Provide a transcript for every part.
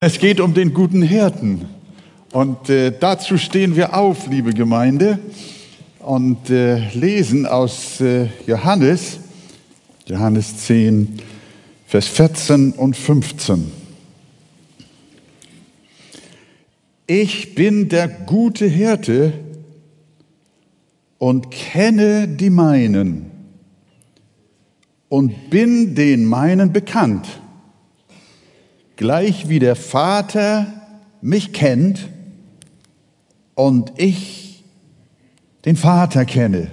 Es geht um den guten Hirten. Und äh, dazu stehen wir auf, liebe Gemeinde, und äh, lesen aus äh, Johannes, Johannes 10, Vers 14 und 15. Ich bin der gute Hirte und kenne die meinen und bin den meinen bekannt gleich wie der Vater mich kennt und ich den Vater kenne.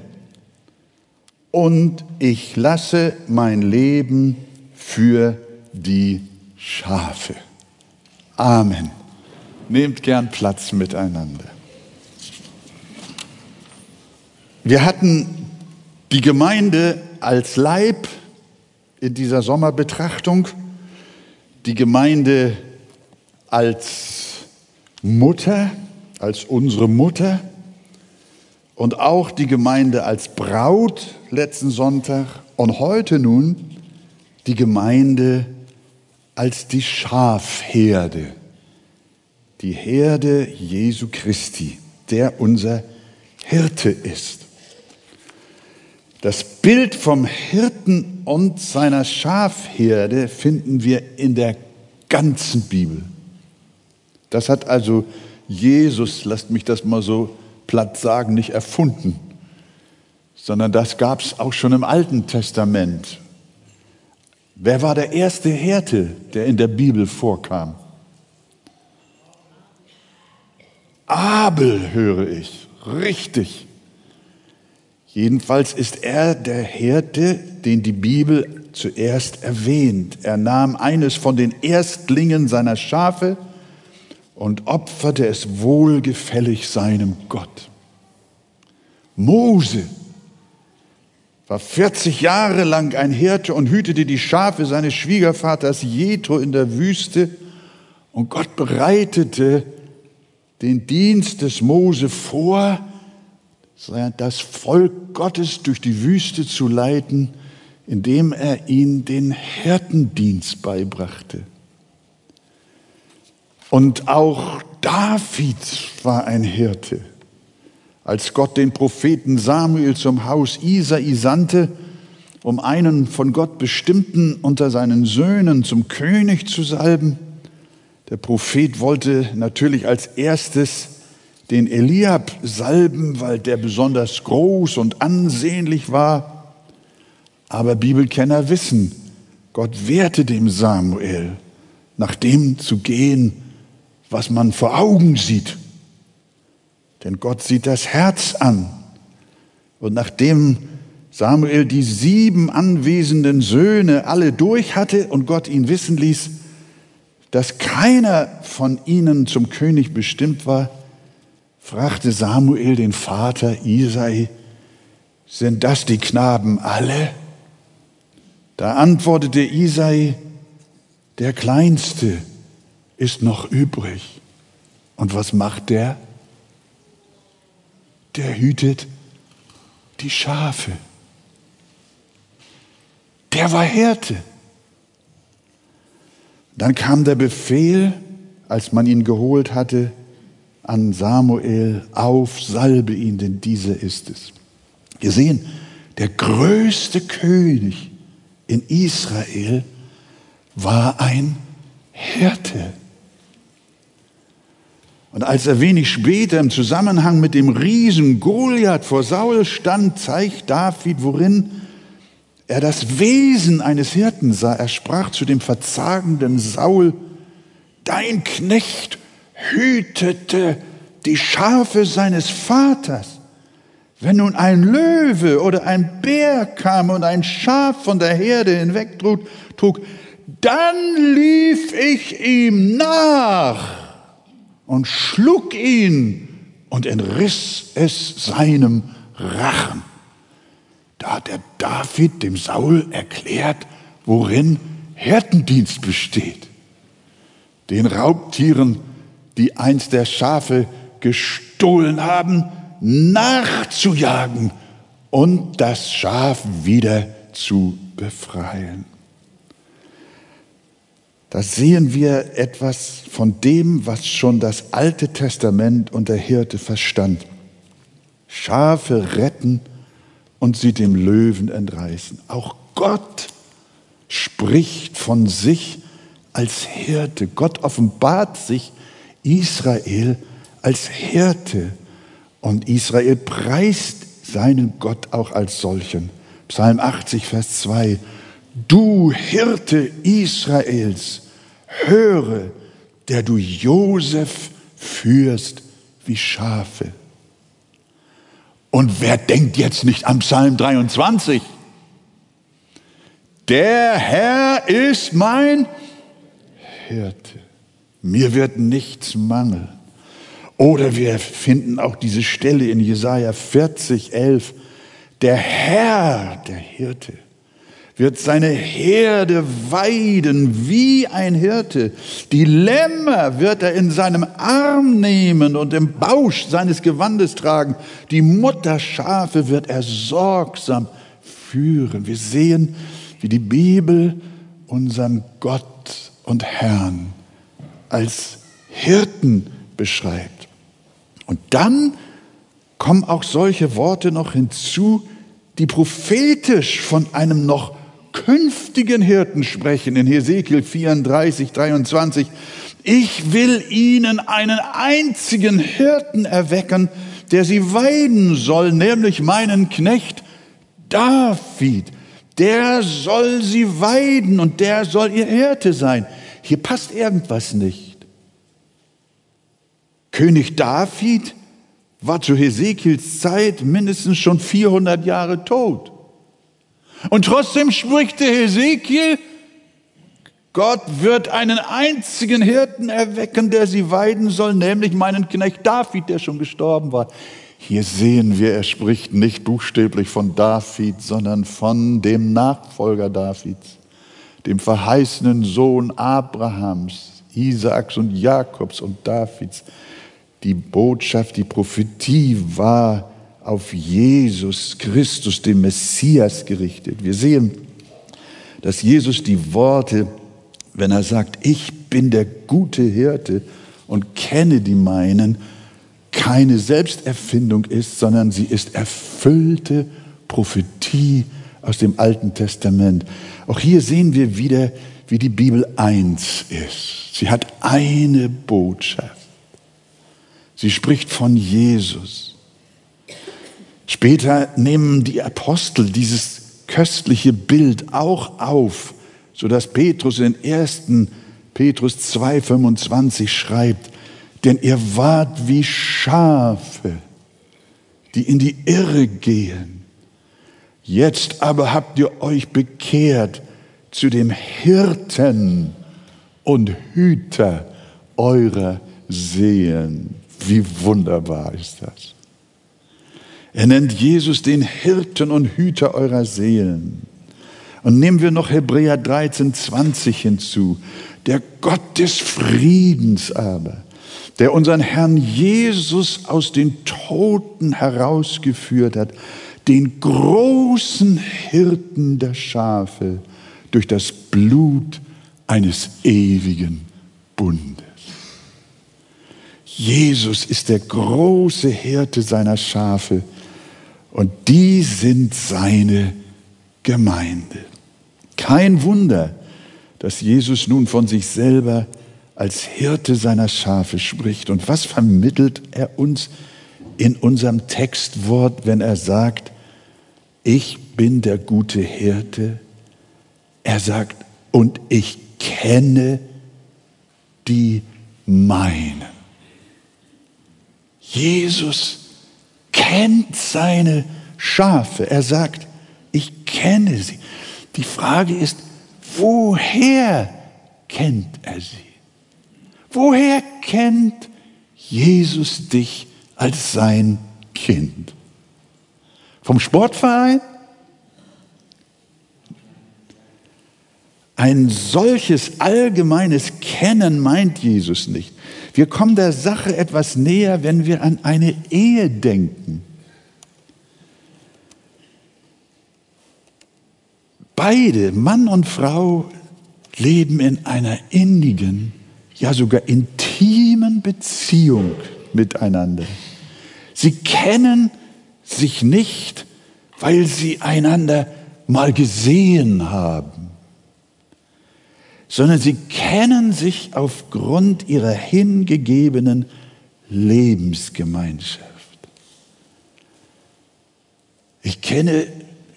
Und ich lasse mein Leben für die Schafe. Amen. Nehmt gern Platz miteinander. Wir hatten die Gemeinde als Leib in dieser Sommerbetrachtung die Gemeinde als Mutter, als unsere Mutter und auch die Gemeinde als Braut letzten Sonntag und heute nun die Gemeinde als die Schafherde, die Herde Jesu Christi, der unser Hirte ist. Das Bild vom Hirten und seiner Schafherde finden wir in der ganzen Bibel. Das hat also Jesus, lasst mich das mal so platt sagen, nicht erfunden, sondern das gab es auch schon im Alten Testament. Wer war der erste Hirte, der in der Bibel vorkam? Abel höre ich, richtig. Jedenfalls ist er der Hirte, den die Bibel zuerst erwähnt. Er nahm eines von den Erstlingen seiner Schafe und opferte es wohlgefällig seinem Gott. Mose war 40 Jahre lang ein Hirte und hütete die Schafe seines Schwiegervaters Jethro in der Wüste und Gott bereitete den Dienst des Mose vor, das Volk Gottes durch die Wüste zu leiten, indem er ihnen den Hirtendienst beibrachte. Und auch David war ein Hirte. Als Gott den Propheten Samuel zum Haus Isai sandte, um einen von Gott bestimmten unter seinen Söhnen zum König zu salben, der Prophet wollte natürlich als erstes den Eliab salben, weil der besonders groß und ansehnlich war. Aber Bibelkenner wissen, Gott wehrte dem Samuel, nach dem zu gehen, was man vor Augen sieht. Denn Gott sieht das Herz an. Und nachdem Samuel die sieben anwesenden Söhne alle durch hatte und Gott ihn wissen ließ, dass keiner von ihnen zum König bestimmt war, fragte Samuel den Vater Isai, sind das die Knaben alle? Da antwortete Isai, der Kleinste ist noch übrig. Und was macht der? Der hütet die Schafe. Der war Hirte. Dann kam der Befehl, als man ihn geholt hatte, an Samuel auf, salbe ihn, denn dieser ist es. Ihr sehen, der größte König in Israel war ein Hirte. Und als er wenig später im Zusammenhang mit dem Riesen Goliath vor Saul stand, zeigt David, worin er das Wesen eines Hirten sah. Er sprach zu dem verzagenden Saul, dein Knecht hütete die Schafe seines Vaters. Wenn nun ein Löwe oder ein Bär kam und ein Schaf von der Herde hinwegtrug, trug, dann lief ich ihm nach und schlug ihn und entriss es seinem Rachen. Da hat der David dem Saul erklärt, worin Hirtendienst besteht. Den Raubtieren die einst der Schafe gestohlen haben, nachzujagen und das Schaf wieder zu befreien. da sehen wir etwas von dem, was schon das Alte Testament und der Hirte verstand. Schafe retten und sie dem Löwen entreißen. Auch Gott spricht von sich als Hirte. Gott offenbart sich Israel als Hirte. Und Israel preist seinen Gott auch als solchen. Psalm 80, Vers 2. Du Hirte Israels, höre, der du Josef führst wie Schafe. Und wer denkt jetzt nicht am Psalm 23? Der Herr ist mein Hirte. Mir wird nichts mangeln. Oder wir finden auch diese Stelle in Jesaja 40, 11. Der Herr, der Hirte, wird seine Herde weiden wie ein Hirte. Die Lämmer wird er in seinem Arm nehmen und im Bausch seines Gewandes tragen. Die Mutterschafe wird er sorgsam führen. Wir sehen, wie die Bibel unseren Gott und Herrn als Hirten beschreibt. Und dann kommen auch solche Worte noch hinzu, die prophetisch von einem noch künftigen Hirten sprechen in Hesekiel 34, 23. Ich will ihnen einen einzigen Hirten erwecken, der sie weiden soll, nämlich meinen Knecht David. Der soll sie weiden und der soll ihr Hirte sein. Hier passt irgendwas nicht. König David war zu Hesekiels Zeit mindestens schon 400 Jahre tot. Und trotzdem spricht der Hesekiel, Gott wird einen einzigen Hirten erwecken, der sie weiden soll, nämlich meinen Knecht David, der schon gestorben war. Hier sehen wir, er spricht nicht buchstäblich von David, sondern von dem Nachfolger Davids, dem verheißenen Sohn Abrahams, Isaaks und Jakobs und Davids. Die Botschaft, die Prophetie war auf Jesus Christus, den Messias, gerichtet. Wir sehen, dass Jesus die Worte, wenn er sagt, ich bin der gute Hirte und kenne die meinen, keine Selbsterfindung ist, sondern sie ist erfüllte Prophetie aus dem Alten Testament. Auch hier sehen wir wieder, wie die Bibel eins ist. Sie hat eine Botschaft. Sie spricht von Jesus. Später nehmen die Apostel dieses köstliche Bild auch auf, so dass Petrus in 1. Petrus 2,25 schreibt, denn ihr wart wie Schafe, die in die Irre gehen. Jetzt aber habt ihr euch bekehrt zu dem Hirten und Hüter eurer Seelen. Wie wunderbar ist das. Er nennt Jesus den Hirten und Hüter eurer Seelen. Und nehmen wir noch Hebräer 13, 20 hinzu. Der Gott des Friedens aber, der unseren Herrn Jesus aus den Toten herausgeführt hat, den großen Hirten der Schafe durch das Blut eines ewigen Bundes. Jesus ist der große Hirte seiner Schafe und die sind seine Gemeinde. Kein Wunder, dass Jesus nun von sich selber als Hirte seiner Schafe spricht. Und was vermittelt er uns in unserem Textwort, wenn er sagt, ich bin der gute Hirte? Er sagt, und ich kenne die meinen. Jesus kennt seine Schafe. Er sagt, ich kenne sie. Die Frage ist, woher kennt er sie? Woher kennt Jesus dich als sein Kind? Vom Sportverein? Ein solches allgemeines Kennen meint Jesus nicht. Wir kommen der Sache etwas näher, wenn wir an eine Ehe denken. Beide, Mann und Frau, leben in einer innigen, ja sogar intimen Beziehung miteinander. Sie kennen sich nicht, weil sie einander mal gesehen haben, sondern sie kennen sich aufgrund ihrer hingegebenen Lebensgemeinschaft. Ich kenne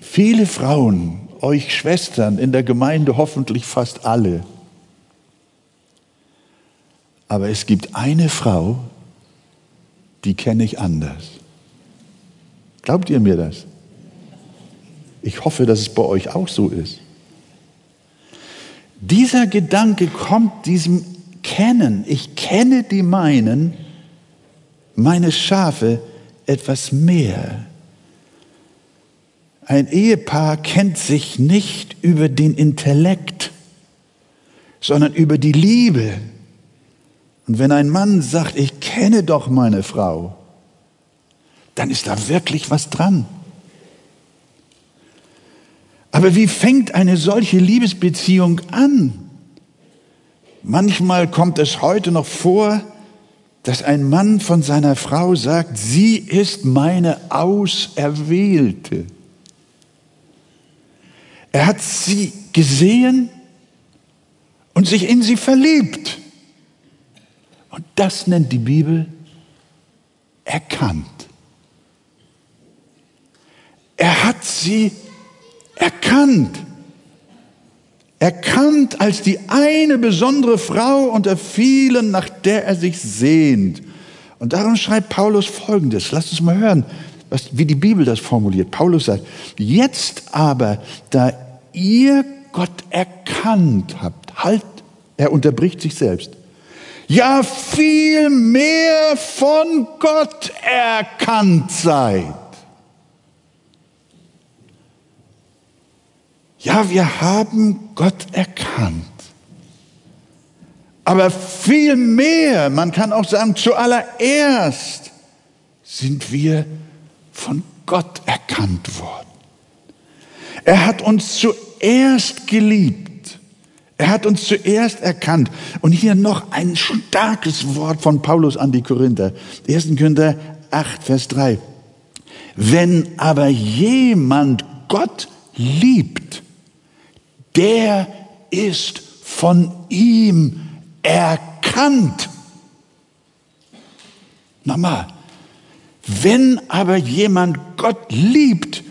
viele Frauen, euch Schwestern in der Gemeinde hoffentlich fast alle. Aber es gibt eine Frau, die kenne ich anders. Glaubt ihr mir das? Ich hoffe, dass es bei euch auch so ist. Dieser Gedanke kommt diesem Kennen. Ich kenne die meinen, meine Schafe etwas mehr. Ein Ehepaar kennt sich nicht über den Intellekt, sondern über die Liebe. Und wenn ein Mann sagt, ich kenne doch meine Frau, dann ist da wirklich was dran. Aber wie fängt eine solche Liebesbeziehung an? Manchmal kommt es heute noch vor, dass ein Mann von seiner Frau sagt, sie ist meine Auserwählte. Er hat sie gesehen und sich in sie verliebt. Und das nennt die Bibel erkannt. Er hat sie erkannt. Erkannt als die eine besondere Frau unter vielen, nach der er sich sehnt. Und darum schreibt Paulus Folgendes. Lasst uns mal hören, was, wie die Bibel das formuliert. Paulus sagt, jetzt aber, da ihr Gott erkannt habt, halt, er unterbricht sich selbst, ja viel mehr von Gott erkannt seid. Ja, wir haben Gott erkannt. Aber viel mehr, man kann auch sagen, zuallererst sind wir von Gott erkannt worden. Er hat uns zuerst geliebt. Er hat uns zuerst erkannt. Und hier noch ein starkes Wort von Paulus an die Korinther. 1. Korinther 8, Vers 3. Wenn aber jemand Gott liebt, der ist von ihm erkannt. Nochmal, wenn aber jemand Gott liebt,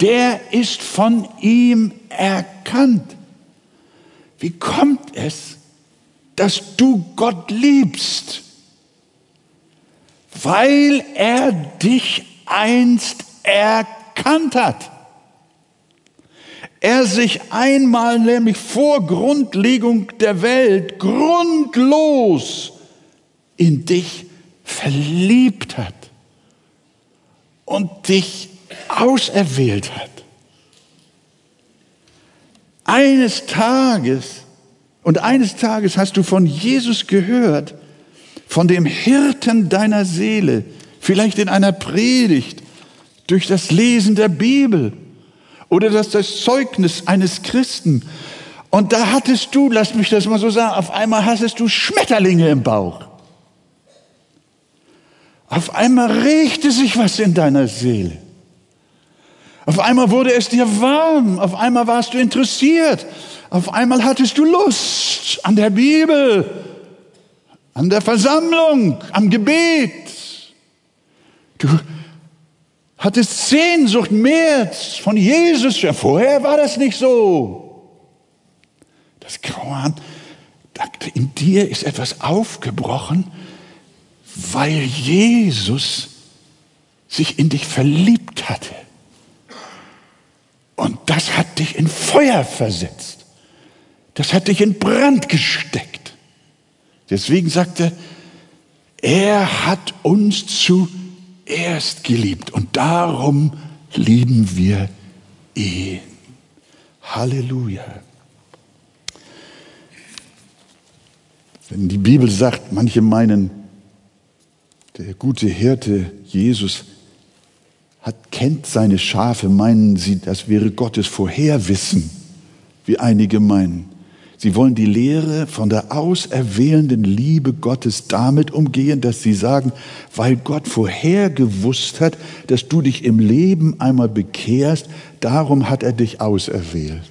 der ist von ihm erkannt. Wie kommt es, dass du Gott liebst? Weil er dich einst erkannt hat. Er sich einmal nämlich vor Grundlegung der Welt grundlos in dich verliebt hat und dich auserwählt hat. Eines Tages, und eines Tages hast du von Jesus gehört, von dem Hirten deiner Seele, vielleicht in einer Predigt, durch das Lesen der Bibel oder das, das Zeugnis eines Christen. Und da hattest du, lass mich das mal so sagen, auf einmal hattest du Schmetterlinge im Bauch. Auf einmal regte sich was in deiner Seele. Auf einmal wurde es dir warm, auf einmal warst du interessiert, auf einmal hattest du Lust an der Bibel, an der Versammlung, am Gebet. Du hattest Sehnsucht mehr von Jesus. Vorher war das nicht so. Das Grauen, in dir ist etwas aufgebrochen, weil Jesus sich in dich verliebt hatte. Und das hat dich in Feuer versetzt. Das hat dich in Brand gesteckt. Deswegen sagte er, hat uns zuerst geliebt und darum lieben wir ihn. Halleluja. Wenn die Bibel sagt, manche meinen, der gute Hirte Jesus hat, kennt seine Schafe, meinen sie, das wäre Gottes Vorherwissen, wie einige meinen. Sie wollen die Lehre von der auserwählenden Liebe Gottes damit umgehen, dass sie sagen, weil Gott vorher gewusst hat, dass du dich im Leben einmal bekehrst, darum hat er dich auserwählt.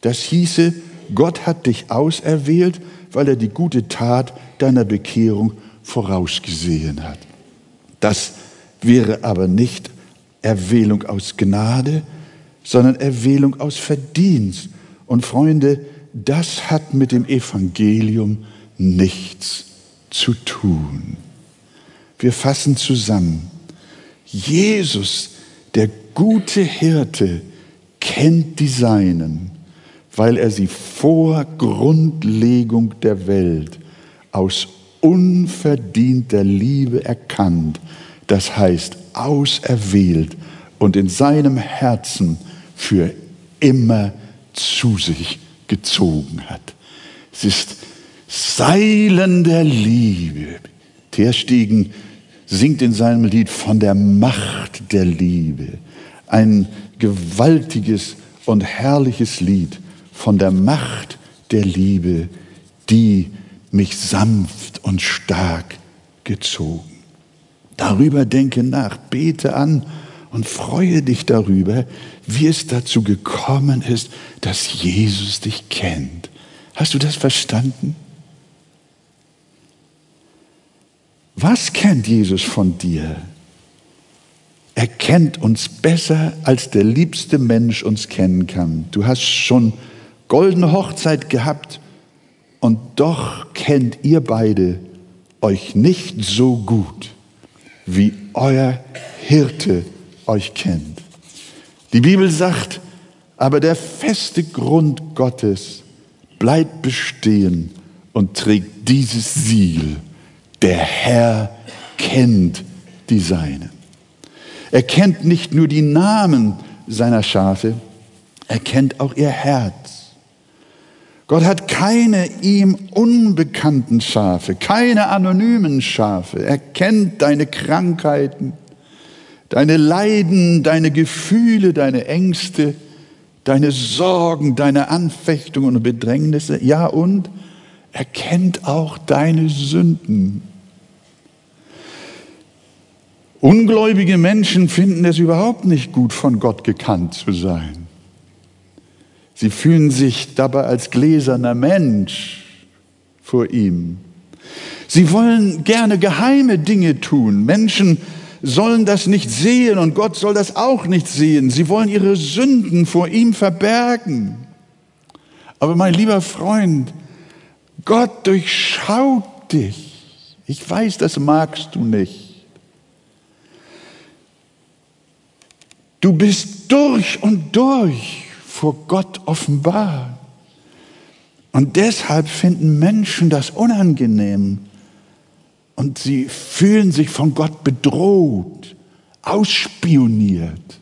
Das hieße, Gott hat dich auserwählt, weil er die gute Tat deiner Bekehrung vorausgesehen hat. Das wäre aber nicht Erwählung aus Gnade, sondern Erwählung aus Verdienst. Und Freunde, das hat mit dem Evangelium nichts zu tun. Wir fassen zusammen. Jesus, der gute Hirte, kennt die Seinen, weil er sie vor Grundlegung der Welt aus unverdienter Liebe erkannt, das heißt auserwählt und in seinem Herzen für immer zu sich gezogen hat. Es ist Seilen der Liebe. Terstegen singt in seinem Lied von der Macht der Liebe. Ein gewaltiges und herrliches Lied von der Macht der Liebe, die mich sanft und stark gezogen. Darüber denke nach, bete an und freue dich darüber, wie es dazu gekommen ist, dass Jesus dich kennt. Hast du das verstanden? Was kennt Jesus von dir? Er kennt uns besser, als der liebste Mensch uns kennen kann. Du hast schon goldene Hochzeit gehabt und doch kennt ihr beide euch nicht so gut, wie euer Hirte euch kennt. Die Bibel sagt, aber der feste Grund Gottes bleibt bestehen und trägt dieses Siegel. Der Herr kennt die Seinen. Er kennt nicht nur die Namen seiner Schafe, er kennt auch ihr Herz. Gott hat keine ihm unbekannten Schafe, keine anonymen Schafe. Er kennt deine Krankheiten, deine Leiden, deine Gefühle, deine Ängste, deine Sorgen, deine Anfechtungen und Bedrängnisse. Ja, und er kennt auch deine Sünden. Ungläubige Menschen finden es überhaupt nicht gut, von Gott gekannt zu sein. Sie fühlen sich dabei als gläserner Mensch vor ihm. Sie wollen gerne geheime Dinge tun. Menschen sollen das nicht sehen und Gott soll das auch nicht sehen. Sie wollen ihre Sünden vor ihm verbergen. Aber mein lieber Freund, Gott durchschaut dich. Ich weiß, das magst du nicht. Du bist durch und durch vor Gott offenbar. Und deshalb finden Menschen das unangenehm und sie fühlen sich von Gott bedroht, ausspioniert.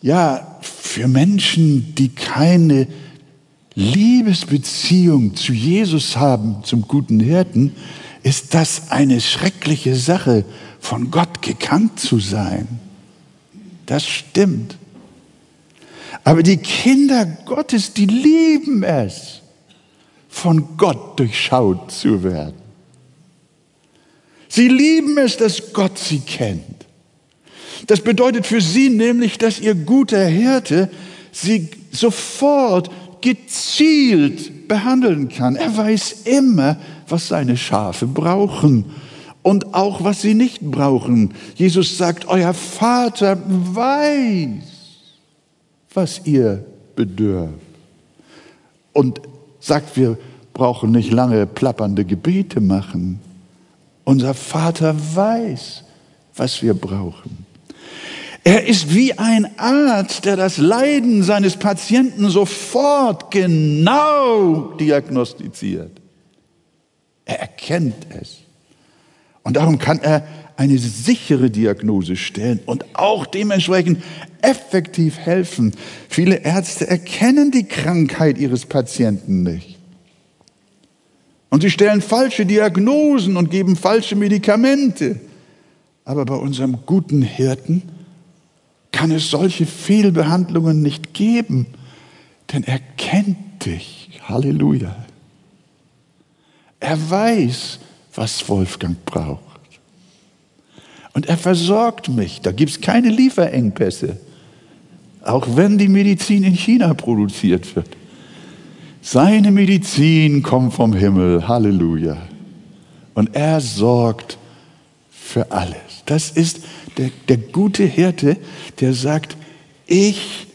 Ja, für Menschen, die keine Liebesbeziehung zu Jesus haben, zum guten Hirten, ist das eine schreckliche Sache, von Gott gekannt zu sein. Das stimmt. Aber die Kinder Gottes, die lieben es, von Gott durchschaut zu werden. Sie lieben es, dass Gott sie kennt. Das bedeutet für sie nämlich, dass ihr guter Hirte sie sofort gezielt behandeln kann. Er weiß immer, was seine Schafe brauchen und auch was sie nicht brauchen. Jesus sagt, euer Vater weiß, was ihr bedürft. Und sagt, wir brauchen nicht lange plappernde Gebete machen. Unser Vater weiß, was wir brauchen. Er ist wie ein Arzt, der das Leiden seines Patienten sofort genau diagnostiziert. Er erkennt es. Und darum kann er eine sichere Diagnose stellen und auch dementsprechend effektiv helfen. Viele Ärzte erkennen die Krankheit ihres Patienten nicht. Und sie stellen falsche Diagnosen und geben falsche Medikamente. Aber bei unserem guten Hirten kann es solche Fehlbehandlungen nicht geben, Denn er kennt dich. Halleluja. Er weiß, was Wolfgang braucht. Und er versorgt mich. Da gibt es keine Lieferengpässe. Auch wenn die Medizin in China produziert wird. Seine Medizin kommt vom Himmel. Halleluja. Und er sorgt für alles. Das ist der, der gute Hirte, der sagt, ich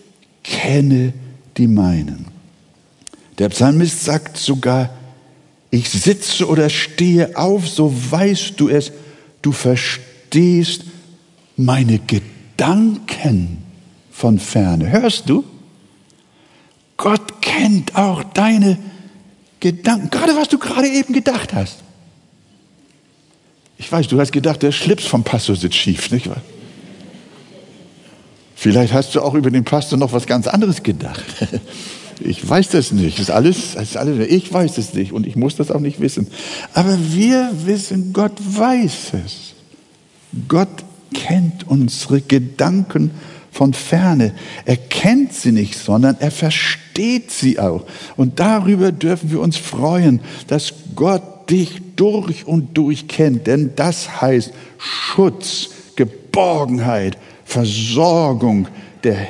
kenne die meinen. Der Psalmist sagt sogar, ich sitze oder stehe auf, so weißt du es, du verstehst meine Gedanken von ferne. Hörst du? Gott kennt auch deine Gedanken, gerade was du gerade eben gedacht hast. Ich weiß, du hast gedacht, der Schlips vom Pastor sitzt schief, nicht wahr? Vielleicht hast du auch über den Pastor noch was ganz anderes gedacht. Ich weiß das nicht. Das ist alles, das ist alles, ich weiß es nicht und ich muss das auch nicht wissen. Aber wir wissen, Gott weiß es. Gott kennt unsere Gedanken von ferne. Er kennt sie nicht, sondern er versteht sie auch. Und darüber dürfen wir uns freuen, dass Gott dich durch und durch kennt. Denn das heißt Schutz, Geborgenheit, Versorgung. Der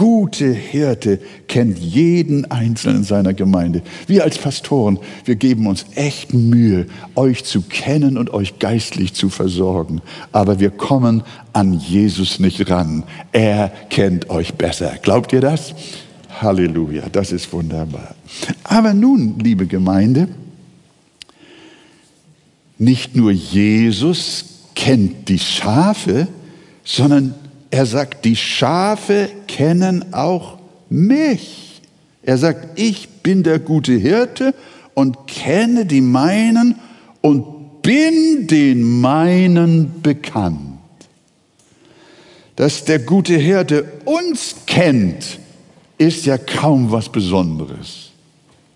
gute Hirte kennt jeden Einzelnen seiner Gemeinde. Wir als Pastoren, wir geben uns echt Mühe, euch zu kennen und euch geistlich zu versorgen. Aber wir kommen an Jesus nicht ran. Er kennt euch besser. Glaubt ihr das? Halleluja, das ist wunderbar. Aber nun, liebe Gemeinde, nicht nur Jesus kennt die Schafe, sondern er sagt, die Schafe kennen auch mich. Er sagt, ich bin der gute Hirte und kenne die meinen und bin den meinen bekannt. Dass der gute Hirte uns kennt, ist ja kaum was Besonderes.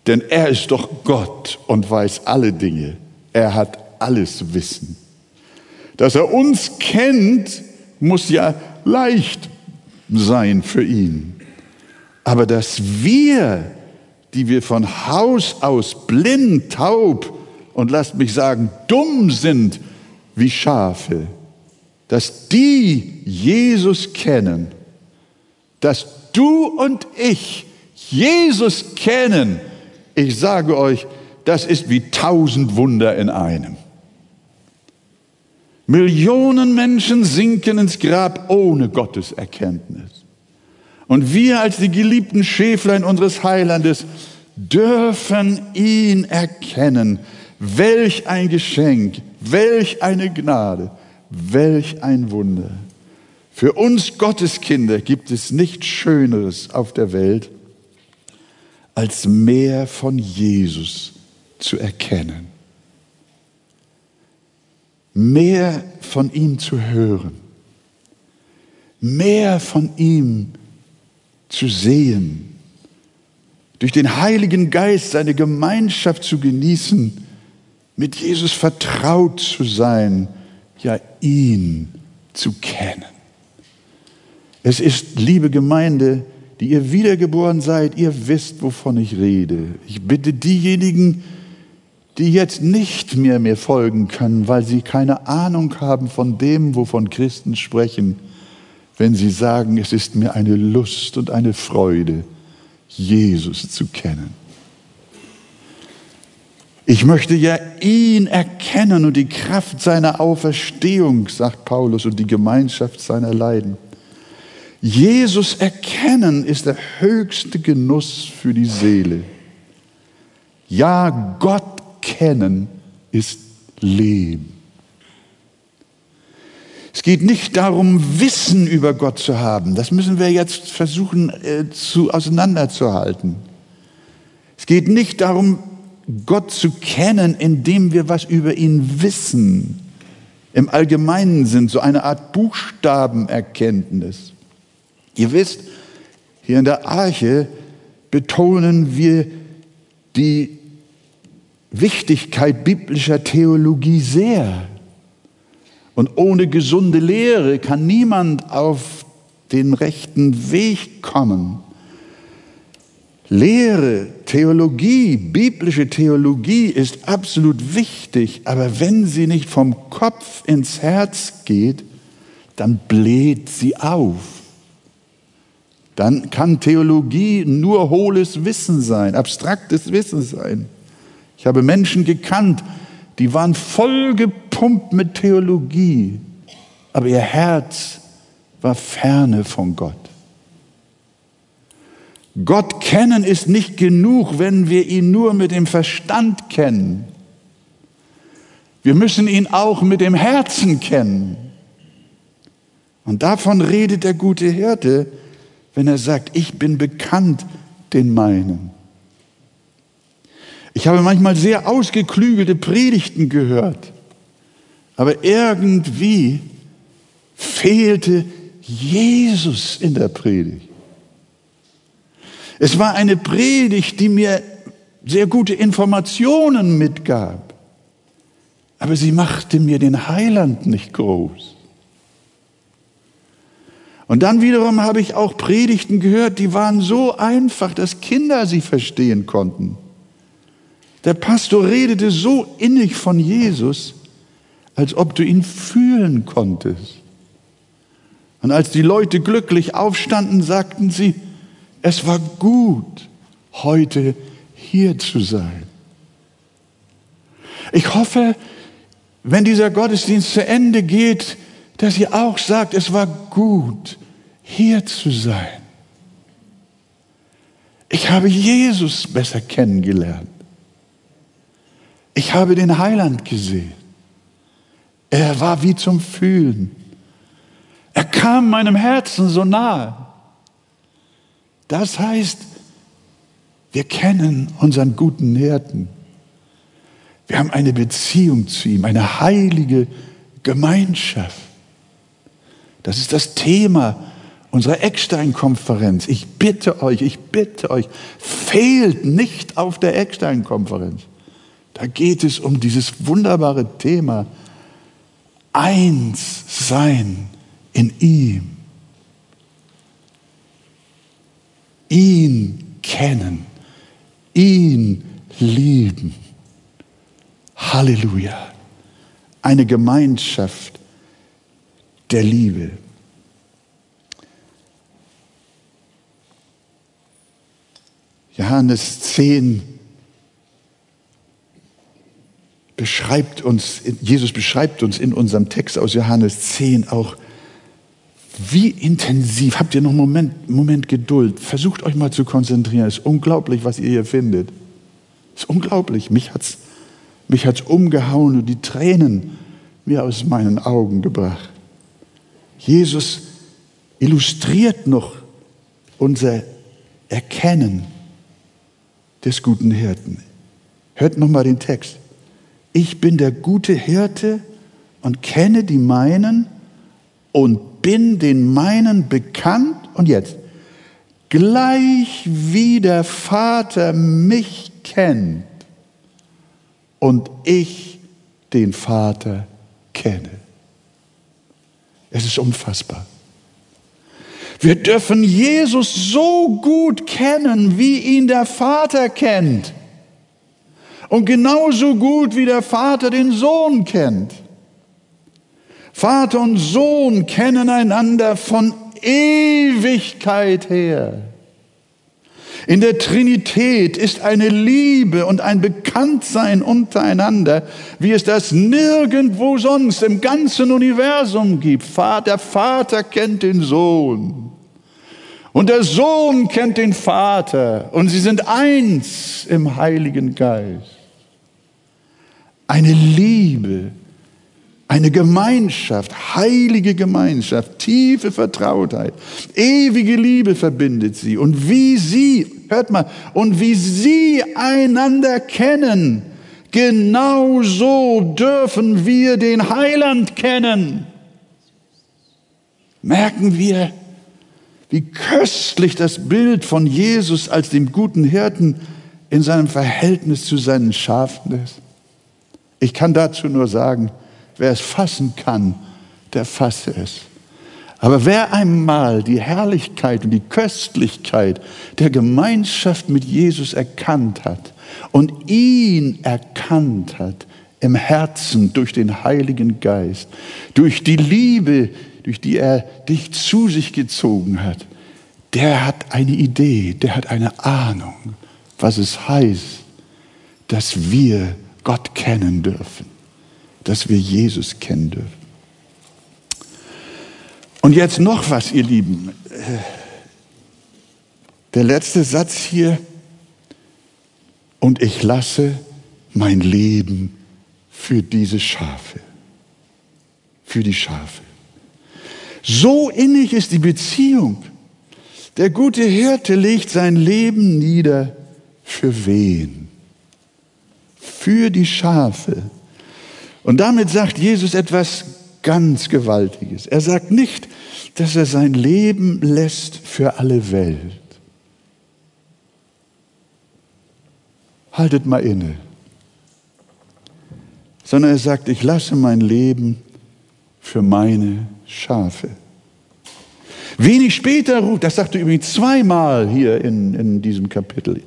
Denn er ist doch Gott und weiß alle Dinge. Er hat alles Wissen. Dass er uns kennt, muss ja leicht sein für ihn. Aber dass wir, die wir von Haus aus blind, taub und lasst mich sagen, dumm sind wie Schafe, dass die Jesus kennen, dass du und ich Jesus kennen, ich sage euch, das ist wie tausend Wunder in einem. Millionen Menschen sinken ins Grab ohne Gottes Erkenntnis. Und wir als die geliebten Schäflein unseres Heilandes dürfen ihn erkennen. Welch ein Geschenk, welch eine Gnade, welch ein Wunder. Für uns Gotteskinder gibt es nichts Schöneres auf der Welt, als mehr von Jesus zu erkennen mehr von ihm zu hören, mehr von ihm zu sehen, durch den Heiligen Geist seine Gemeinschaft zu genießen, mit Jesus vertraut zu sein, ja ihn zu kennen. Es ist, liebe Gemeinde, die ihr wiedergeboren seid, ihr wisst, wovon ich rede. Ich bitte diejenigen, die jetzt nicht mehr mir folgen können, weil sie keine Ahnung haben von dem, wovon Christen sprechen, wenn sie sagen, es ist mir eine Lust und eine Freude, Jesus zu kennen. Ich möchte ja ihn erkennen und die Kraft seiner Auferstehung, sagt Paulus, und die Gemeinschaft seiner Leiden. Jesus erkennen ist der höchste Genuss für die Seele. Ja, Gott kennen ist Leben. Es geht nicht darum, Wissen über Gott zu haben. Das müssen wir jetzt versuchen äh, zu, auseinanderzuhalten. Es geht nicht darum, Gott zu kennen, indem wir was über ihn wissen. Im allgemeinen Sinn, so eine Art Buchstabenerkenntnis. Ihr wisst, hier in der Arche betonen wir die Wichtigkeit biblischer Theologie sehr. Und ohne gesunde Lehre kann niemand auf den rechten Weg kommen. Lehre, Theologie, biblische Theologie ist absolut wichtig, aber wenn sie nicht vom Kopf ins Herz geht, dann bläht sie auf. Dann kann Theologie nur hohles Wissen sein, abstraktes Wissen sein. Ich habe Menschen gekannt, die waren vollgepumpt mit Theologie, aber ihr Herz war ferne von Gott. Gott kennen ist nicht genug, wenn wir ihn nur mit dem Verstand kennen. Wir müssen ihn auch mit dem Herzen kennen. Und davon redet der gute Hirte, wenn er sagt, ich bin bekannt den meinen. Ich habe manchmal sehr ausgeklügelte Predigten gehört, aber irgendwie fehlte Jesus in der Predigt. Es war eine Predigt, die mir sehr gute Informationen mitgab, aber sie machte mir den Heiland nicht groß. Und dann wiederum habe ich auch Predigten gehört, die waren so einfach, dass Kinder sie verstehen konnten. Der Pastor redete so innig von Jesus, als ob du ihn fühlen konntest. Und als die Leute glücklich aufstanden, sagten sie, es war gut, heute hier zu sein. Ich hoffe, wenn dieser Gottesdienst zu Ende geht, dass ihr auch sagt, es war gut, hier zu sein. Ich habe Jesus besser kennengelernt. Ich habe den Heiland gesehen. Er war wie zum Fühlen. Er kam meinem Herzen so nahe. Das heißt, wir kennen unseren guten Hirten. Wir haben eine Beziehung zu ihm, eine heilige Gemeinschaft. Das ist das Thema unserer Eckstein-Konferenz. Ich bitte euch, ich bitte euch, fehlt nicht auf der Eckstein-Konferenz. Da geht es um dieses wunderbare Thema, eins sein in ihm. Ihn kennen, ihn lieben. Halleluja. Eine Gemeinschaft der Liebe. Johannes 10 beschreibt uns, Jesus beschreibt uns in unserem Text aus Johannes 10 auch, wie intensiv, habt ihr noch einen Moment, Moment Geduld, versucht euch mal zu konzentrieren, es ist unglaublich, was ihr hier findet. Es ist unglaublich, mich hat es mich hat's umgehauen und die Tränen mir aus meinen Augen gebracht. Jesus illustriert noch unser Erkennen des guten Hirten. Hört noch mal den Text. Ich bin der gute Hirte und kenne die meinen und bin den meinen bekannt. Und jetzt, gleich wie der Vater mich kennt und ich den Vater kenne. Es ist unfassbar. Wir dürfen Jesus so gut kennen, wie ihn der Vater kennt. Und genauso gut, wie der Vater den Sohn kennt. Vater und Sohn kennen einander von Ewigkeit her. In der Trinität ist eine Liebe und ein Bekanntsein untereinander, wie es das nirgendwo sonst im ganzen Universum gibt. Der Vater kennt den Sohn und der Sohn kennt den Vater und sie sind eins im Heiligen Geist. Eine Liebe, eine Gemeinschaft, heilige Gemeinschaft, tiefe Vertrautheit, ewige Liebe verbindet sie. Und wie sie, hört mal, und wie sie einander kennen, genau so dürfen wir den Heiland kennen. Merken wir, wie köstlich das Bild von Jesus als dem guten Hirten in seinem Verhältnis zu seinen Schafen ist. Ich kann dazu nur sagen, wer es fassen kann, der fasse es. Aber wer einmal die Herrlichkeit und die Köstlichkeit der Gemeinschaft mit Jesus erkannt hat und ihn erkannt hat im Herzen durch den Heiligen Geist, durch die Liebe, durch die er dich zu sich gezogen hat, der hat eine Idee, der hat eine Ahnung, was es heißt, dass wir Gott kennen dürfen, dass wir Jesus kennen dürfen. Und jetzt noch was, ihr Lieben. Der letzte Satz hier. Und ich lasse mein Leben für diese Schafe. Für die Schafe. So innig ist die Beziehung. Der gute Hirte legt sein Leben nieder. Für wen? Für die Schafe. Und damit sagt Jesus etwas ganz Gewaltiges. Er sagt nicht, dass er sein Leben lässt für alle Welt. Haltet mal inne. Sondern er sagt, ich lasse mein Leben für meine Schafe. Wenig später ruft, das sagt er übrigens zweimal hier in, in diesem Kapitel,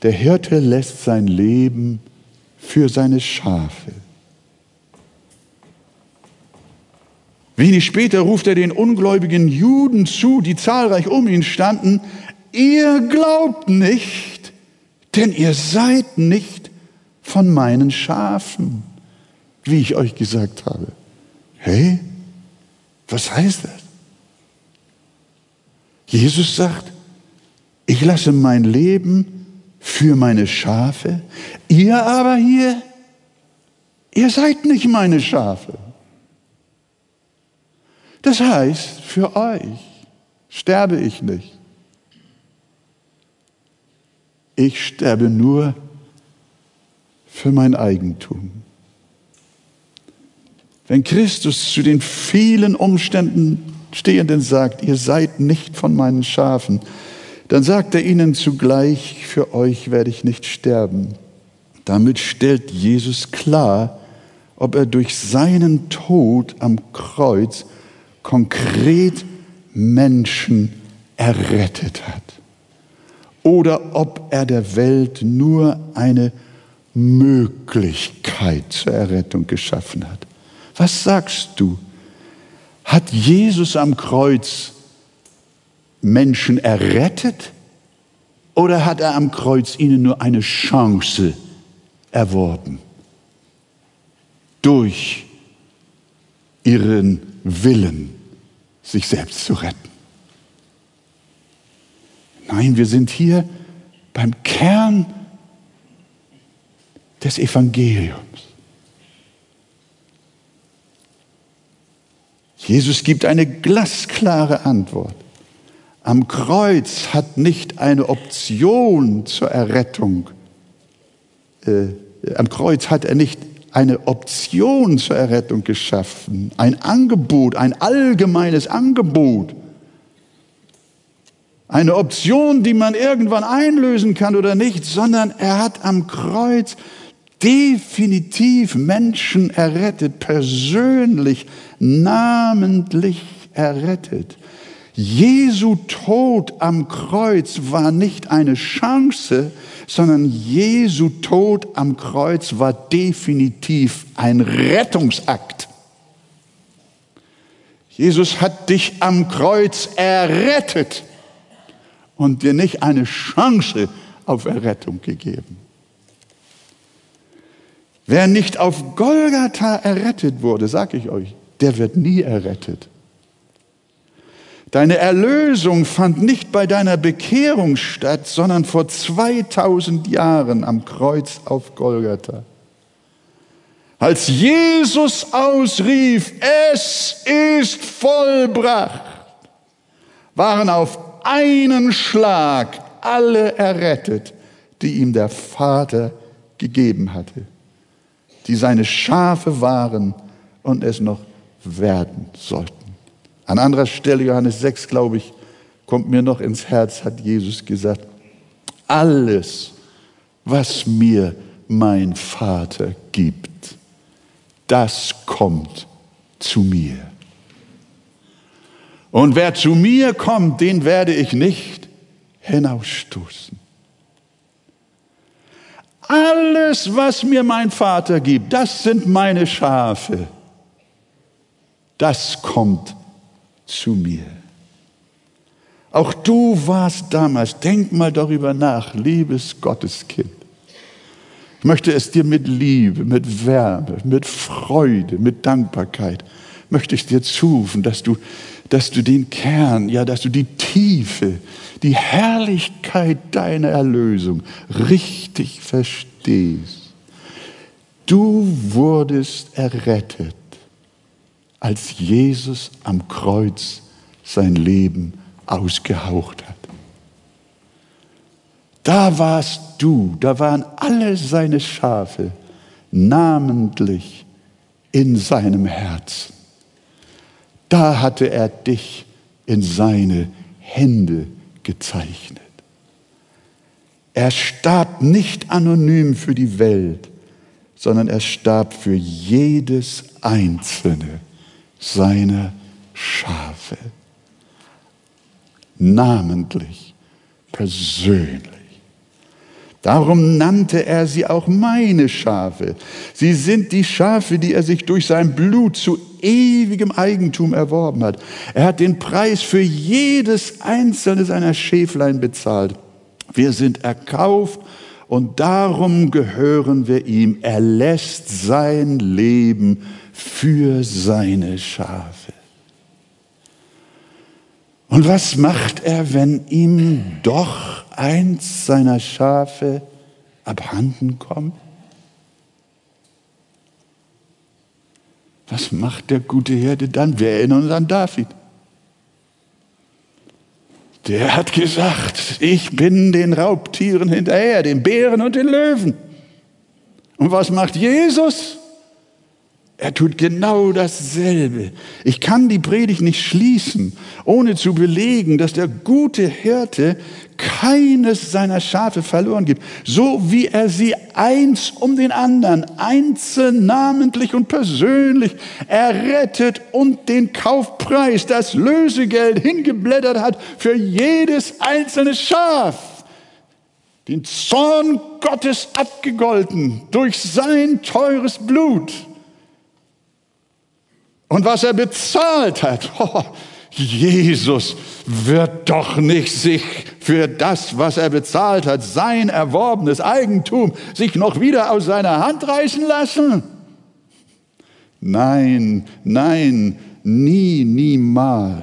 der Hirte lässt sein Leben für seine Schafe. Wenig später ruft er den ungläubigen Juden zu, die zahlreich um ihn standen, ihr glaubt nicht, denn ihr seid nicht von meinen Schafen, wie ich euch gesagt habe. Hey, was heißt das? Jesus sagt, ich lasse mein Leben für meine Schafe, ihr aber hier, ihr seid nicht meine Schafe. Das heißt, für euch sterbe ich nicht. Ich sterbe nur für mein Eigentum. Wenn Christus zu den vielen Umständen Stehenden sagt, ihr seid nicht von meinen Schafen, dann sagt er ihnen zugleich, für euch werde ich nicht sterben. Damit stellt Jesus klar, ob er durch seinen Tod am Kreuz konkret Menschen errettet hat oder ob er der Welt nur eine Möglichkeit zur Errettung geschaffen hat. Was sagst du? Hat Jesus am Kreuz Menschen errettet oder hat er am Kreuz ihnen nur eine Chance erworben? Durch ihren Willen sich selbst zu retten. Nein, wir sind hier beim Kern des Evangeliums. Jesus gibt eine glasklare Antwort. Am Kreuz hat nicht eine Option zur Errettung, äh, am Kreuz hat er nicht eine Option zur Errettung geschaffen, ein Angebot, ein allgemeines Angebot. Eine Option, die man irgendwann einlösen kann oder nicht, sondern er hat am Kreuz definitiv Menschen errettet, persönlich, namentlich errettet. Jesu Tod am Kreuz war nicht eine Chance, sondern Jesu Tod am Kreuz war definitiv ein Rettungsakt. Jesus hat dich am Kreuz errettet und dir nicht eine Chance auf Errettung gegeben. Wer nicht auf Golgatha errettet wurde, sag ich euch, der wird nie errettet. Deine Erlösung fand nicht bei deiner Bekehrung statt, sondern vor 2000 Jahren am Kreuz auf Golgatha. Als Jesus ausrief, es ist vollbracht, waren auf einen Schlag alle errettet, die ihm der Vater gegeben hatte, die seine Schafe waren und es noch werden sollten. An anderer Stelle, Johannes 6, glaube ich, kommt mir noch ins Herz, hat Jesus gesagt, alles, was mir mein Vater gibt, das kommt zu mir. Und wer zu mir kommt, den werde ich nicht hinausstoßen. Alles, was mir mein Vater gibt, das sind meine Schafe. Das kommt zu mir. Auch du warst damals, denk mal darüber nach, liebes Gotteskind. Ich möchte es dir mit Liebe, mit Wärme, mit Freude, mit Dankbarkeit, möchte ich dir zurufen, dass du, dass du den Kern, ja, dass du die Tiefe, die Herrlichkeit deiner Erlösung richtig verstehst. Du wurdest errettet, als Jesus am Kreuz sein Leben ausgehaucht hat. Da warst du, da waren alle seine Schafe namentlich in seinem Herzen. Da hatte er dich in seine Hände gezeichnet. Er starb nicht anonym für die Welt, sondern er starb für jedes einzelne seiner Schafe namentlich, persönlich. Darum nannte er sie auch meine Schafe. Sie sind die Schafe, die er sich durch sein Blut zu ewigem Eigentum erworben hat. Er hat den Preis für jedes einzelne seiner Schäflein bezahlt. Wir sind erkauft und darum gehören wir ihm. Er lässt sein Leben für seine Schafe. Und was macht er, wenn ihm doch eins seiner Schafe abhanden kommt? Was macht der gute Hirte dann? Wir erinnern uns an David. Der hat gesagt, ich bin den Raubtieren hinterher, den Bären und den Löwen. Und was macht Jesus? Er tut genau dasselbe. Ich kann die Predigt nicht schließen, ohne zu belegen, dass der gute Hirte keines seiner Schafe verloren gibt, so wie er sie eins um den anderen, einzeln, namentlich und persönlich errettet und den Kaufpreis, das Lösegeld hingeblättert hat für jedes einzelne Schaf. Den Zorn Gottes abgegolten durch sein teures Blut. Und was er bezahlt hat, oh, Jesus wird doch nicht sich für das, was er bezahlt hat, sein erworbenes Eigentum, sich noch wieder aus seiner Hand reißen lassen. Nein, nein, nie, niemals.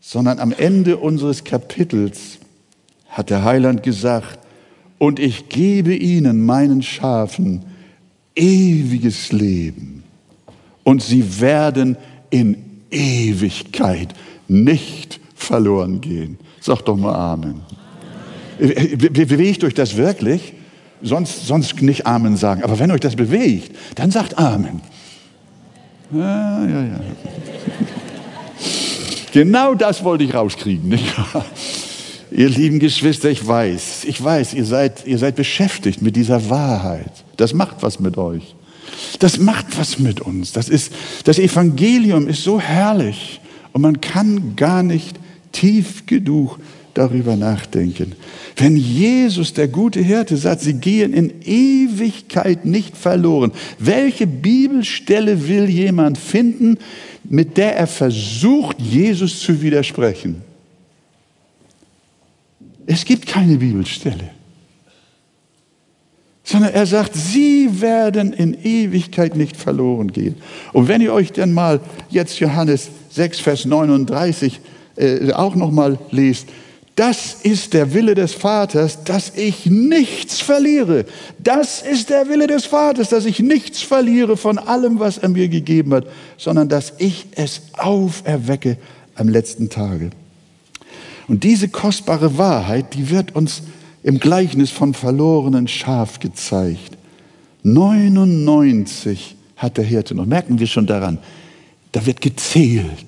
Sondern am Ende unseres Kapitels hat der Heiland gesagt, und ich gebe ihnen, meinen Schafen, ewiges Leben und sie werden in Ewigkeit nicht verloren gehen. Sag doch mal Amen. Bewegt euch das wirklich? Sonst, sonst nicht Amen sagen. Aber wenn euch das bewegt, dann sagt Amen. Ja, ja, ja. Genau das wollte ich rauskriegen. Nicht? Ihr lieben Geschwister, ich weiß, ich weiß, ihr seid, ihr seid beschäftigt mit dieser Wahrheit. Das macht was mit euch. Das macht was mit uns. Das, ist, das Evangelium ist so herrlich und man kann gar nicht tief genug darüber nachdenken. Wenn Jesus, der gute Hirte, sagt, sie gehen in Ewigkeit nicht verloren, welche Bibelstelle will jemand finden, mit der er versucht, Jesus zu widersprechen? Es gibt keine Bibelstelle sondern er sagt, sie werden in Ewigkeit nicht verloren gehen. Und wenn ihr euch dann mal jetzt Johannes 6, Vers 39 äh, auch noch mal lest, das ist der Wille des Vaters, dass ich nichts verliere. Das ist der Wille des Vaters, dass ich nichts verliere von allem, was er mir gegeben hat, sondern dass ich es auferwecke am letzten Tage. Und diese kostbare Wahrheit, die wird uns im Gleichnis von verlorenen Schaf gezeigt. 99 hat der Hirte noch. Merken wir schon daran. Da wird gezählt.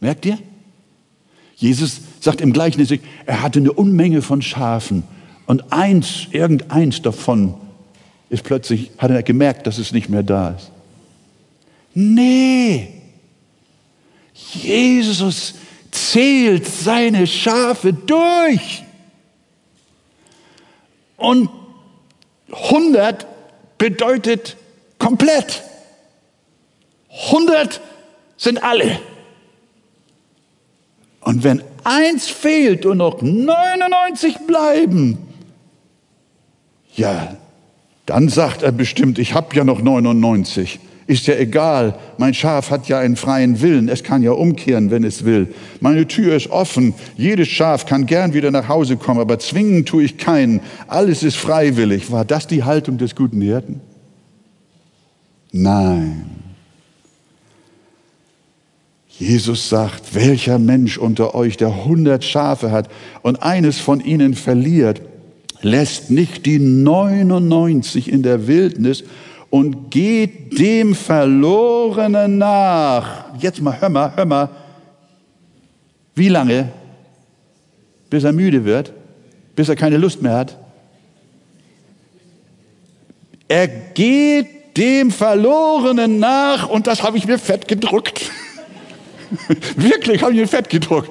Merkt ihr? Jesus sagt im Gleichnis, er hatte eine Unmenge von Schafen und eins, irgendeins davon ist plötzlich, hat er gemerkt, dass es nicht mehr da ist. Nee. Jesus zählt seine Schafe durch. Und 100 bedeutet komplett. 100 sind alle. Und wenn eins fehlt und noch 99 bleiben, ja, dann sagt er bestimmt, ich habe ja noch 99. Ist ja egal, mein Schaf hat ja einen freien Willen, es kann ja umkehren, wenn es will. Meine Tür ist offen, jedes Schaf kann gern wieder nach Hause kommen, aber zwingen tue ich keinen. Alles ist freiwillig. War das die Haltung des guten Hirten? Nein. Jesus sagt, welcher Mensch unter euch, der hundert Schafe hat und eines von ihnen verliert, lässt nicht die 99 in der Wildnis und geht dem Verlorenen nach. Jetzt mal, hör mal, hör mal. Wie lange? Bis er müde wird? Bis er keine Lust mehr hat? Er geht dem Verlorenen nach und das habe ich mir fett gedruckt. Wirklich habe ich mir fett gedruckt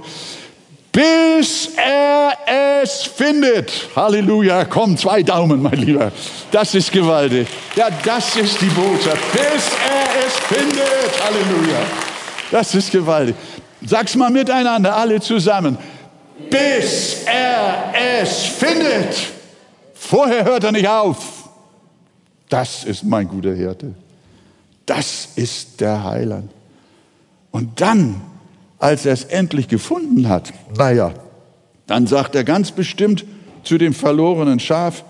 bis er es findet. Halleluja, komm, zwei Daumen, mein Lieber. Das ist gewaltig. Ja, das ist die Botschaft. Bis er es findet. Halleluja. Das ist gewaltig. Sag's mal miteinander, alle zusammen. Bis er es findet. Vorher hört er nicht auf. Das ist mein guter Hirte. Das ist der Heiland. Und dann als er es endlich gefunden hat, naja, dann sagt er ganz bestimmt zu dem verlorenen Schaf,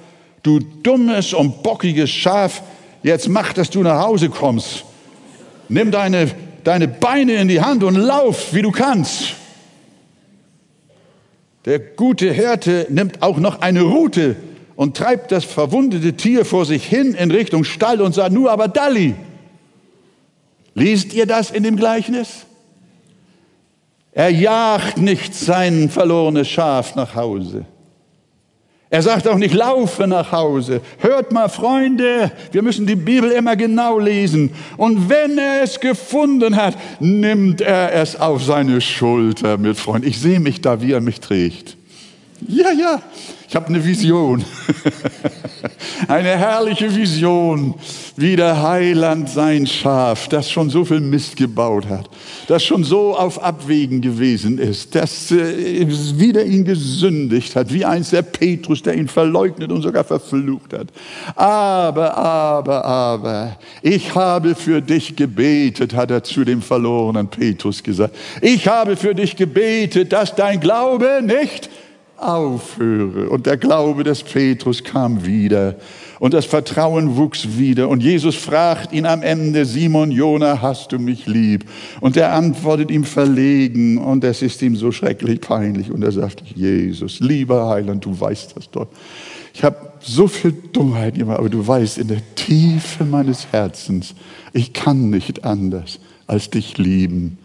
du dummes und bockiges Schaf, jetzt mach, dass du nach Hause kommst. Nimm deine, deine Beine in die Hand und lauf, wie du kannst. Der gute Hirte nimmt auch noch eine Rute und treibt das verwundete Tier vor sich hin in Richtung Stall und sagt, nur aber Dalli. Liest ihr das in dem Gleichnis? Er jagt nicht sein verlorenes Schaf nach Hause. Er sagt auch nicht, laufe nach Hause. Hört mal, Freunde, wir müssen die Bibel immer genau lesen. Und wenn er es gefunden hat, nimmt er es auf seine Schulter mit Freund. Ich sehe mich da, wie er mich trägt. Ja, ja, ich habe eine Vision. eine herrliche Vision, wie der Heiland sein Schaf, das schon so viel Mist gebaut hat, das schon so auf Abwägen gewesen ist, das äh, wieder ihn gesündigt hat, wie einst der Petrus, der ihn verleugnet und sogar verflucht hat. Aber, aber, aber, ich habe für dich gebetet, hat er zu dem verlorenen Petrus gesagt. Ich habe für dich gebetet, dass dein Glaube nicht aufhöre. Und der Glaube des Petrus kam wieder und das Vertrauen wuchs wieder. Und Jesus fragt ihn am Ende, Simon Jona, hast du mich lieb? Und er antwortet ihm verlegen und es ist ihm so schrecklich peinlich. Und er sagt, Jesus, lieber Heiland, du weißt das doch. Ich habe so viel Dummheit immer, aber du weißt in der Tiefe meines Herzens, ich kann nicht anders als dich lieben,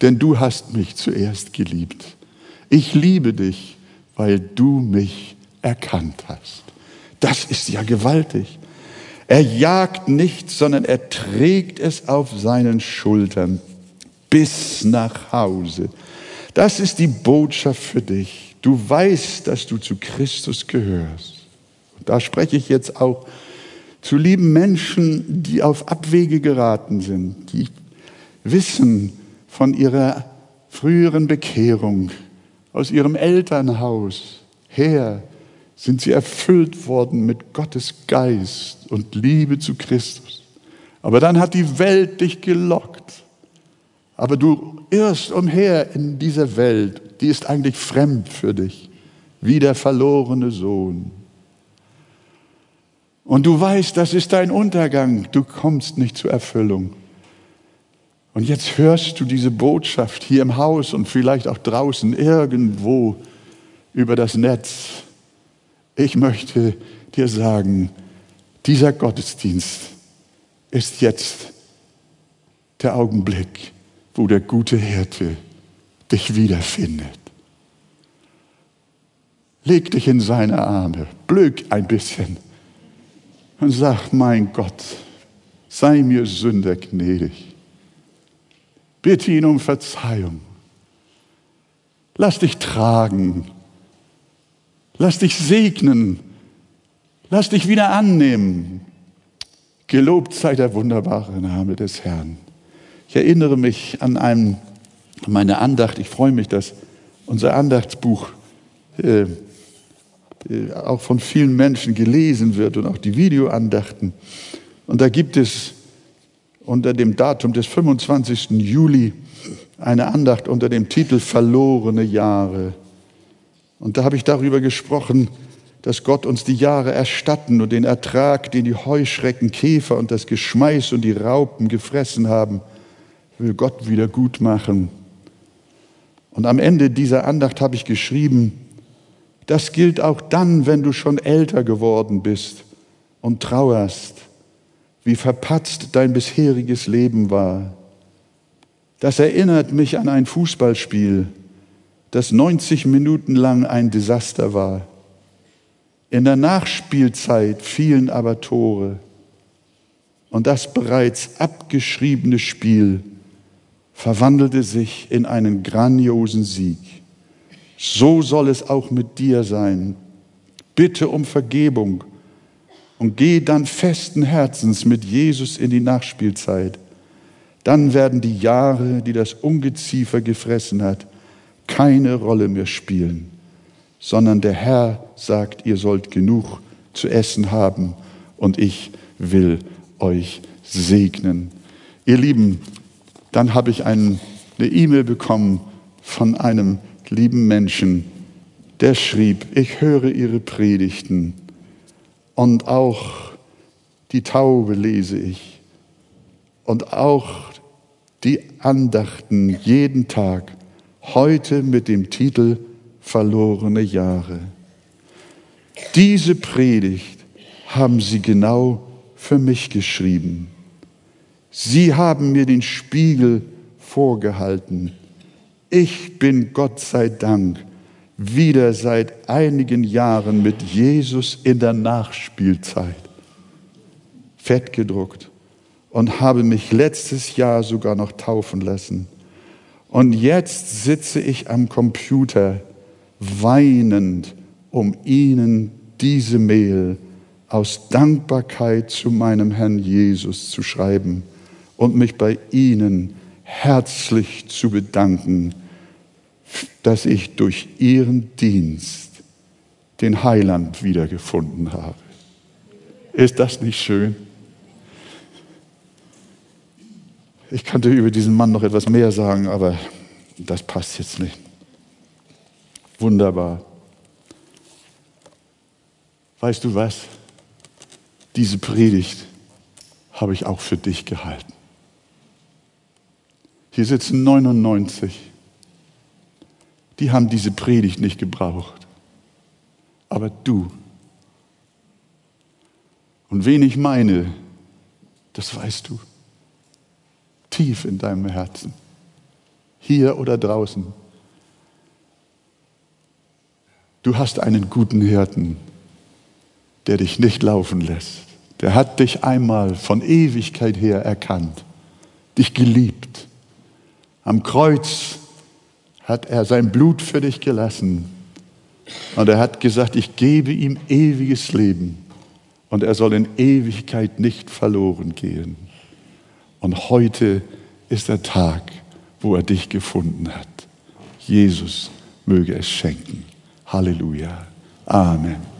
denn du hast mich zuerst geliebt. Ich liebe dich weil du mich erkannt hast. Das ist ja gewaltig. Er jagt nichts, sondern er trägt es auf seinen Schultern bis nach Hause. Das ist die Botschaft für dich. Du weißt, dass du zu Christus gehörst. Und da spreche ich jetzt auch zu lieben Menschen, die auf Abwege geraten sind, die wissen von ihrer früheren Bekehrung, aus ihrem Elternhaus her sind sie erfüllt worden mit Gottes Geist und Liebe zu Christus. Aber dann hat die Welt dich gelockt. Aber du irrst umher in dieser Welt, die ist eigentlich fremd für dich, wie der verlorene Sohn. Und du weißt, das ist dein Untergang, du kommst nicht zur Erfüllung. Und jetzt hörst du diese Botschaft hier im Haus und vielleicht auch draußen irgendwo über das Netz. Ich möchte dir sagen, dieser Gottesdienst ist jetzt der Augenblick, wo der gute Hirte dich wiederfindet. Leg dich in seine Arme, blöck ein bisschen und sag, mein Gott, sei mir Sünder gnädig. Bitte ihn um Verzeihung. Lass dich tragen. Lass dich segnen. Lass dich wieder annehmen. Gelobt sei der wunderbare Name des Herrn. Ich erinnere mich an einen, meine Andacht. Ich freue mich, dass unser Andachtsbuch äh, äh, auch von vielen Menschen gelesen wird und auch die Videoandachten. Und da gibt es unter dem Datum des 25. Juli eine Andacht unter dem Titel Verlorene Jahre. Und da habe ich darüber gesprochen, dass Gott uns die Jahre erstatten und den Ertrag, den die Heuschrecken, Käfer und das Geschmeiß und die Raupen gefressen haben, will Gott wieder gut machen. Und am Ende dieser Andacht habe ich geschrieben, das gilt auch dann, wenn du schon älter geworden bist und trauerst, wie verpatzt dein bisheriges Leben war. Das erinnert mich an ein Fußballspiel, das 90 Minuten lang ein Desaster war. In der Nachspielzeit fielen aber Tore und das bereits abgeschriebene Spiel verwandelte sich in einen grandiosen Sieg. So soll es auch mit dir sein. Bitte um Vergebung und geh dann festen Herzens mit Jesus in die Nachspielzeit. Dann werden die Jahre, die das Ungeziefer gefressen hat, keine Rolle mehr spielen, sondern der Herr sagt, ihr sollt genug zu essen haben und ich will euch segnen. Ihr Lieben, dann habe ich eine E-Mail bekommen von einem lieben Menschen, der schrieb, ich höre Ihre Predigten und auch die Taube lese ich und auch die Andachten jeden Tag, heute mit dem Titel Verlorene Jahre. Diese Predigt haben Sie genau für mich geschrieben. Sie haben mir den Spiegel vorgehalten ich bin Gott sei Dank wieder seit einigen Jahren mit Jesus in der Nachspielzeit fett gedruckt und habe mich letztes Jahr sogar noch taufen lassen. Und jetzt sitze ich am Computer weinend, um Ihnen diese Mail aus Dankbarkeit zu meinem Herrn Jesus zu schreiben und mich bei Ihnen herzlich zu bedanken, dass ich durch Ihren Dienst den Heiland wiedergefunden habe. Ist das nicht schön? Ich könnte über diesen Mann noch etwas mehr sagen, aber das passt jetzt nicht. Wunderbar. Weißt du was? Diese Predigt habe ich auch für dich gehalten. Hier sitzen 99. Die haben diese Predigt nicht gebraucht. Aber du. Und wen ich meine, das weißt du. Tief in deinem Herzen. Hier oder draußen. Du hast einen guten Hirten, der dich nicht laufen lässt. Der hat dich einmal von Ewigkeit her erkannt, dich geliebt am Kreuz hat er sein Blut für dich gelassen. Und er hat gesagt, ich gebe ihm ewiges Leben. Und er soll in Ewigkeit nicht verloren gehen. Und heute ist der Tag, wo er dich gefunden hat. Jesus möge es schenken. Halleluja. Amen.